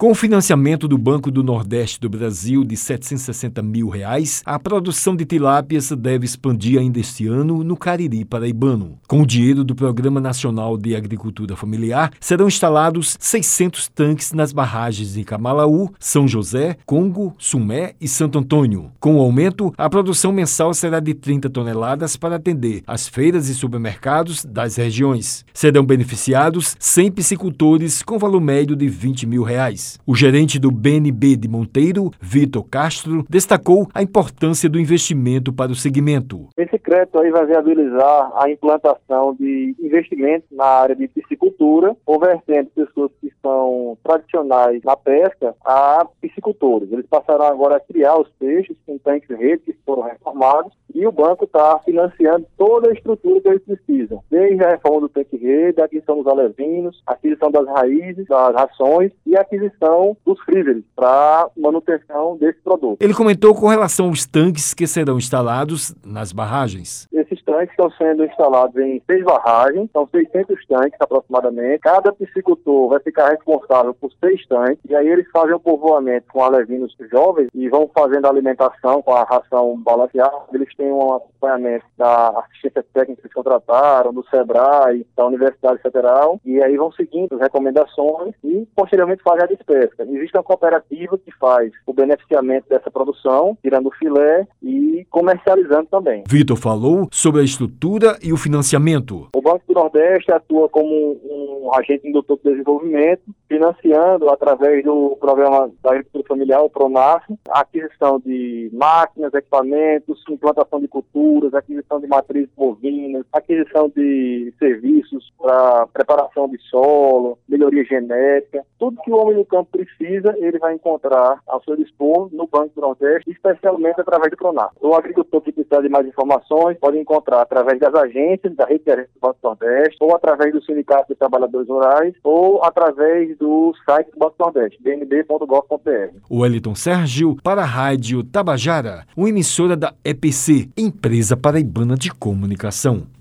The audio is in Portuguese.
Com o financiamento do Banco do Nordeste do Brasil de 760 mil reais, a produção de tilápias deve expandir ainda este ano no Cariri paraibano. Com o dinheiro do Programa Nacional de Agricultura Familiar, serão instalados 600 tanques nas barragens de Camalaú, São José, Congo, Sumé e Santo Antônio. Com o aumento, a produção mensal será de 30 toneladas para atender as feiras e supermercados das regiões. Serão beneficiados 100 piscicultores com valor médio de 20 mil reais. O gerente do BNB de Monteiro, Vitor Castro, destacou a importância do investimento para o segmento. Esse crédito aí vai viabilizar a implantação de investimentos na área de piscicultura, convertendo pessoas que são tradicionais na pesca a piscicultores. Eles passarão agora a criar os peixes com tanques rede que foram reformados e o banco está financiando toda a estrutura que eles precisam, desde a reforma do tanque rede, a aquisição dos alevinos, a aquisição das raízes, das rações e a aquisição dos freezers para manutenção desse produto. Ele comentou com relação aos tanques que serão instalados nas barragens. Tanques estão sendo instalados em seis barragens, são 600 tanques aproximadamente. Cada piscicultor vai ficar responsável por seis tanques, e aí eles fazem o povoamento com alevinos jovens e vão fazendo a alimentação com a ração balanceada. Eles têm um acompanhamento da assistência técnica que eles contrataram, do SEBRAE, da Universidade Federal, e aí vão seguindo as recomendações e posteriormente fazem a despesca. Existe uma cooperativa que faz o beneficiamento dessa produção, tirando o filé e comercializando também. Vitor falou sobre a estrutura e o financiamento. O Banco do Nordeste atua como um agente indutor de desenvolvimento, financiando através do programa da agricultura familiar, o PRONAF, aquisição de máquinas, equipamentos, implantação de culturas, aquisição de matrizes bovinas, aquisição de serviços para preparação de solo, melhoria genética, tudo que o homem no campo precisa, ele vai encontrar ao seu dispor no Banco do Nordeste, especialmente através do PRONAF. O agricultor que precisar de mais informações pode encontrar através das agências da rede do Banco do Nordeste, ou através do Sindicato de Trabalhadores Rurais, ou através do site do Banco Nordeste, bnb.gov.br. Wellington Sérgio para a Rádio Tabajara, uma emissora da EPC, Empresa Paraibana de Comunicação.